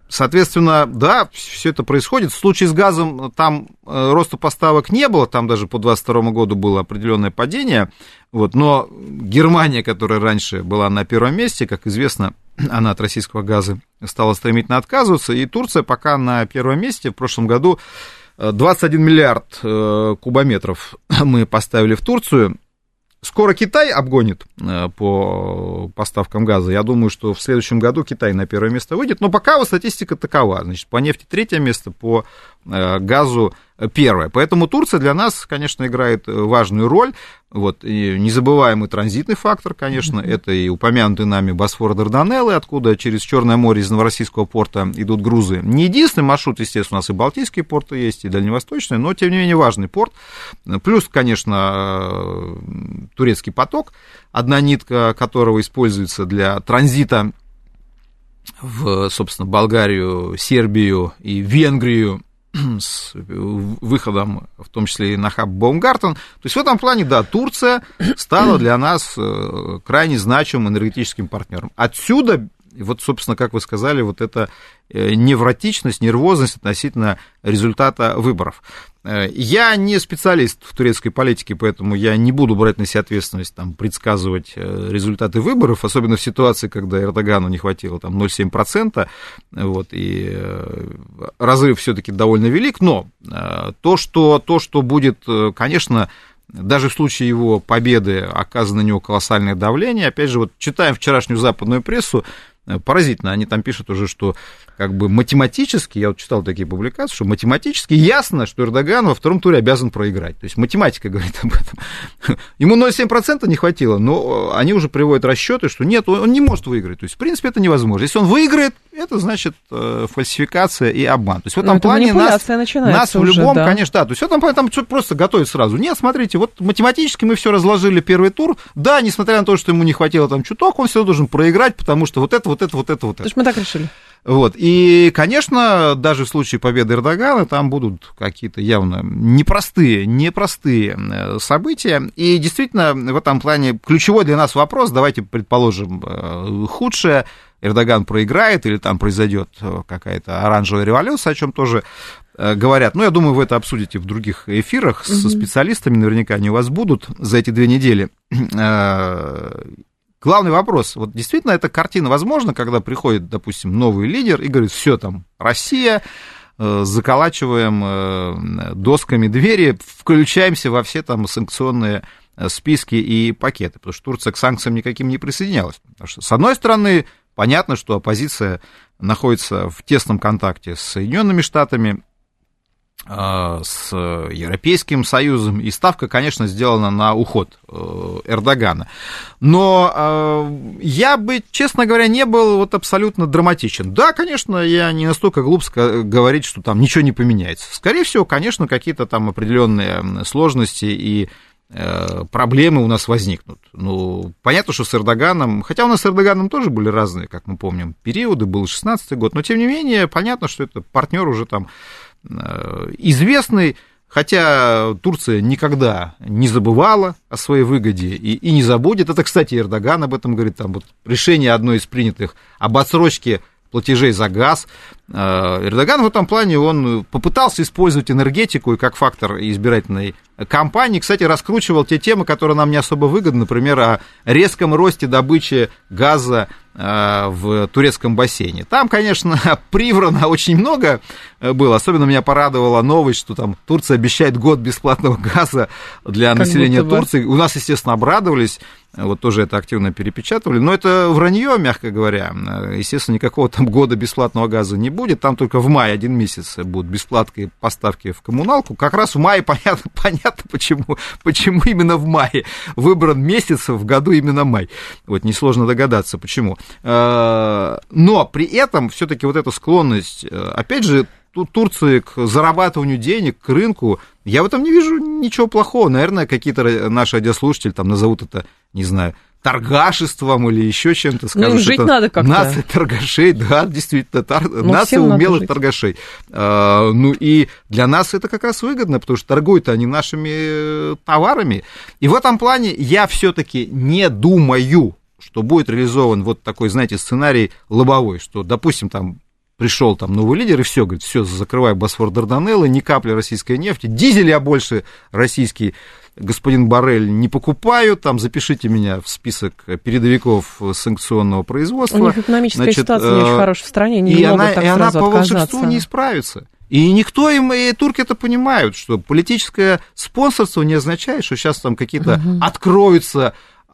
соответственно, да, все это происходит. В случае с газом там э, роста поставок не было, там даже по 2022 году было определенное падение. Вот, но Германия, которая раньше была на первом месте, как известно, она от российского газа стала стремительно отказываться, и Турция пока на первом месте в прошлом году 21 миллиард кубометров мы поставили в Турцию. Скоро Китай обгонит э, по поставкам газа. Я думаю, что в следующем году Китай на первое место выйдет. Но пока вот статистика такова. Значит, по нефти третье место, по э, газу первое. Поэтому Турция для нас, конечно, играет важную роль. Вот, и незабываемый транзитный фактор, конечно, mm-hmm. это и упомянутый нами Босфор Дарданеллы, откуда через Черное море из Новороссийского порта идут грузы. Не единственный маршрут, естественно, у нас и Балтийские порты есть, и Дальневосточные, но, тем не менее, важный порт. Плюс, конечно, турецкий поток, одна нитка которого используется для транзита в, собственно, Болгарию, Сербию и Венгрию с выходом, в том числе и на хаб Баумгартен. То есть в этом плане, да, Турция стала для нас э, крайне значимым энергетическим партнером. Отсюда вот, собственно, как вы сказали, вот эта э, невротичность, нервозность относительно результата выборов. Э, я не специалист в турецкой политике, поэтому я не буду брать на себя ответственность там, предсказывать э, результаты выборов, особенно в ситуации, когда Эрдогану не хватило там 0,7%, вот, и разрыв все-таки довольно велик, но то, что, то, что будет, конечно, даже в случае его победы оказано на него колоссальное давление. Опять же, вот читаем вчерашнюю западную прессу, поразительно. Они там пишут уже, что как бы математически, я вот читал такие публикации, что математически ясно, что Эрдоган во втором туре обязан проиграть. То есть математика говорит об этом. Ему 0,7% не хватило, но они уже приводят расчеты, что нет, он не может выиграть. То есть, в принципе, это невозможно. Если он выиграет, это значит э, фальсификация и обман. То есть в этом плане нас, нас в любом, да. конечно, да. То есть в этом плане там просто готовить сразу. Нет, смотрите, вот математически мы все разложили первый тур. Да, несмотря на то, что ему не хватило там чуток, он все должен проиграть, потому что вот это, вот это, вот это, вот это. То есть мы так решили. Вот. И, конечно, даже в случае победы Эрдогана там будут какие-то явно непростые, непростые э, события. И действительно, в этом плане ключевой для нас вопрос, давайте предположим, э, худшее, Эрдоган проиграет или там произойдет э, какая-то оранжевая революция, о чем тоже говорят. Ну, я думаю, вы это обсудите в других эфирах со специалистами, наверняка они у вас будут за эти две недели. Главный вопрос, вот действительно эта картина возможна, когда приходит, допустим, новый лидер и говорит, все там, Россия, э, заколачиваем э, досками двери, включаемся во все там санкционные э, списки и пакеты, потому что Турция к санкциям никаким не присоединялась. Потому что, с одной стороны, понятно, что оппозиция находится в тесном контакте с Соединенными Штатами, с Европейским Союзом, и ставка, конечно, сделана на уход э, Эрдогана. Но э, я бы, честно говоря, не был вот абсолютно драматичен. Да, конечно, я не настолько глуп говорить, что там ничего не поменяется. Скорее всего, конечно, какие-то там определенные сложности и э, проблемы у нас возникнут. Ну, понятно, что с Эрдоганом, хотя у нас с Эрдоганом тоже были разные, как мы помним, периоды, был 16-й год, но тем не менее, понятно, что это партнер уже там Э, известный, Хотя Турция никогда не забывала о своей выгоде и, и не забудет. Это, кстати, Эрдоган об этом говорит. Там вот решение одно из принятых об отсрочке платежей за газ. Э, Эрдоган в этом плане, он попытался использовать энергетику и как фактор избирательной кампании. Кстати, раскручивал те темы, которые нам не особо выгодны, например, о резком росте добычи газа э, в турецком бассейне. Там, конечно, приврано очень много было. Особенно меня порадовала новость, что там Турция обещает год бесплатного газа для как населения Турции. У нас, естественно, обрадовались. Вот тоже это активно перепечатывали. Но это вранье, мягко говоря. Естественно, никакого там года бесплатного газа не будет. Там только в мае один месяц будут бесплатные поставки в коммуналку. Как раз в мае понятно, понятно почему, почему именно в мае выбран месяц в году именно май. Вот несложно догадаться, почему. А, но при этом все-таки вот эта склонность, э, опять же, Турции к зарабатыванию денег, к рынку, я в этом не вижу ничего плохого. Наверное, какие-то наши радиослушатели там назовут это, не знаю, торгашеством или еще чем-то. Скажут, ну, жить это надо как-то. Нация торгашей, да, действительно, тор... ну, нация умелых торгашей. А, ну и для нас это как раз выгодно, потому что торгуют они нашими э, товарами. И в этом плане я все-таки не думаю, что будет реализован вот такой, знаете, сценарий лобовой, что, допустим, там пришел там новый лидер, и все, говорит, все, закрываю Босфор Дарданеллы, ни капли российской нефти, дизель я больше российский господин Барель не покупаю, там запишите меня в список передовиков санкционного производства. У них экономическая Значит, ситуация не очень э, хорошая в стране, не и она, так и она по волшебству не справится. И никто им, и турки это понимают, что политическое спонсорство не означает, что сейчас там какие-то угу. откроются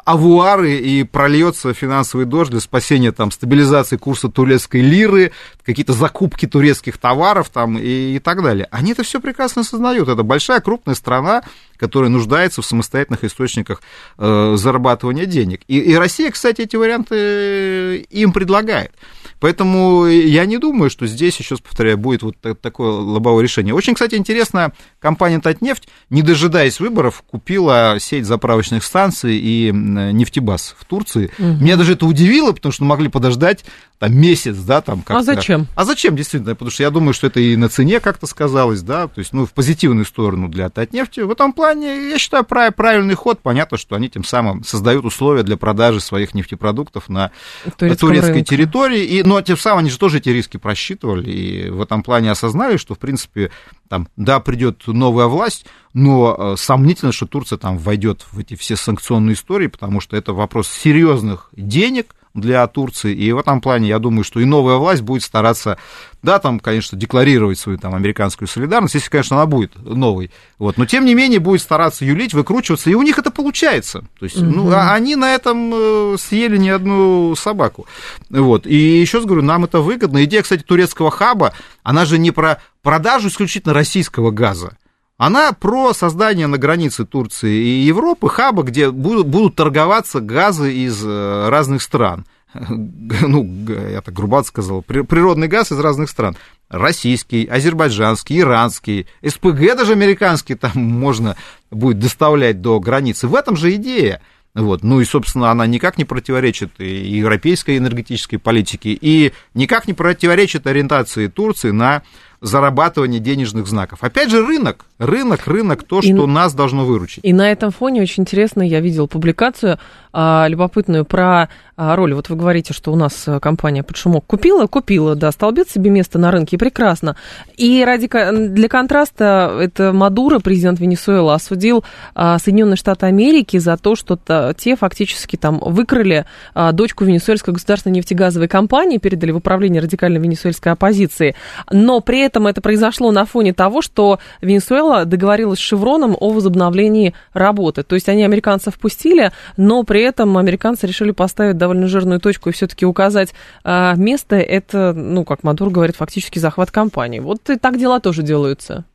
авуары и прольется финансовый дождь для спасения там стабилизации курса турецкой лиры, какие-то закупки турецких товаров там и, и так далее. Они это все прекрасно осознают. Это большая крупная страна, которая нуждается в самостоятельных источниках э, зарабатывания денег. И, и Россия, кстати, эти варианты э, им предлагает. Поэтому я не думаю, что здесь, еще раз повторяю, будет вот такое лобовое решение. Очень, кстати, интересно, компания Татнефть, не дожидаясь выборов, купила сеть заправочных станций и нефтебаз в Турции. Угу. Меня даже это удивило, потому что могли подождать там месяц, да, там как А зачем? А зачем, действительно? Потому что я думаю, что это и на цене как-то сказалось, да, то есть, ну, в позитивную сторону для Татнефти. В этом плане, я считаю, правильный ход. Понятно, что они тем самым создают условия для продажи своих нефтепродуктов на турецкой рынке. территории. И, но тем самым они же тоже эти риски просчитывали и в этом плане осознали, что, в принципе, там, да, придет новая власть, но э, сомнительно, что Турция там войдет в эти все санкционные истории, потому что это вопрос серьезных денег, для Турции. И в этом плане я думаю, что и новая власть будет стараться, да, там, конечно, декларировать свою там американскую солидарность, если, конечно, она будет новой. Вот, но тем не менее будет стараться юлить, выкручиваться, и у них это получается. То есть, угу. ну, а они на этом э, съели не одну собаку. Вот. И еще раз говорю, нам это выгодно. Идея, кстати, турецкого хаба, она же не про продажу исключительно российского газа. Она про создание на границе Турции и Европы хаба, где будут, будут торговаться газы из э, разных стран. Ну, я так грубо сказал, природный газ из разных стран. Российский, азербайджанский, иранский, СПГ даже американский там можно будет доставлять до границы. В этом же идея. Вот. Ну и, собственно, она никак не противоречит и европейской энергетической политике, и никак не противоречит ориентации Турции на зарабатывание денежных знаков. Опять же, рынок, рынок, рынок, то, что и, нас должно выручить. И на этом фоне очень интересно, я видел публикацию а, любопытную про а, роль. Вот вы говорите, что у нас э, компания под шумок купила, купила, да, столбит себе место на рынке, прекрасно. И ради, для контраста это Мадуро, президент Венесуэлы, осудил а, Соединенные Штаты Америки за то, что -то, те фактически там выкрали а, дочку венесуэльской государственной нефтегазовой компании, передали в управление радикальной венесуэльской оппозиции. Но при этом это произошло на фоне того, что Венесуэла договорилась с Шевроном о возобновлении работы. То есть они американцев впустили, но при при этом американцы решили поставить довольно жирную точку и все-таки указать а, место. Это, ну, как Мадур говорит, фактически захват компании. Вот и так дела тоже делаются.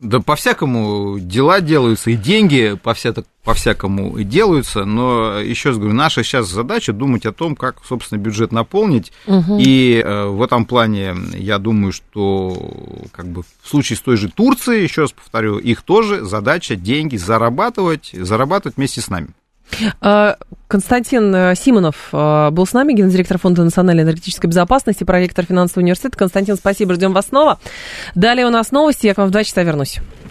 Да по-всякому дела делаются, и деньги по-всякому по всякому делаются, но еще раз говорю, наша сейчас задача думать о том, как, собственно, бюджет наполнить, угу. и э, в этом плане я думаю, что как бы в случае с той же Турцией, еще раз повторю, их тоже задача деньги зарабатывать, зарабатывать вместе с нами. А, Константин э, Симонов э, был с нами, гендиректор Фонда национальной энергетической безопасности, проректор финансового университета. Константин, спасибо, ждем вас снова. Далее у нас новости, я к вам в два часа вернусь.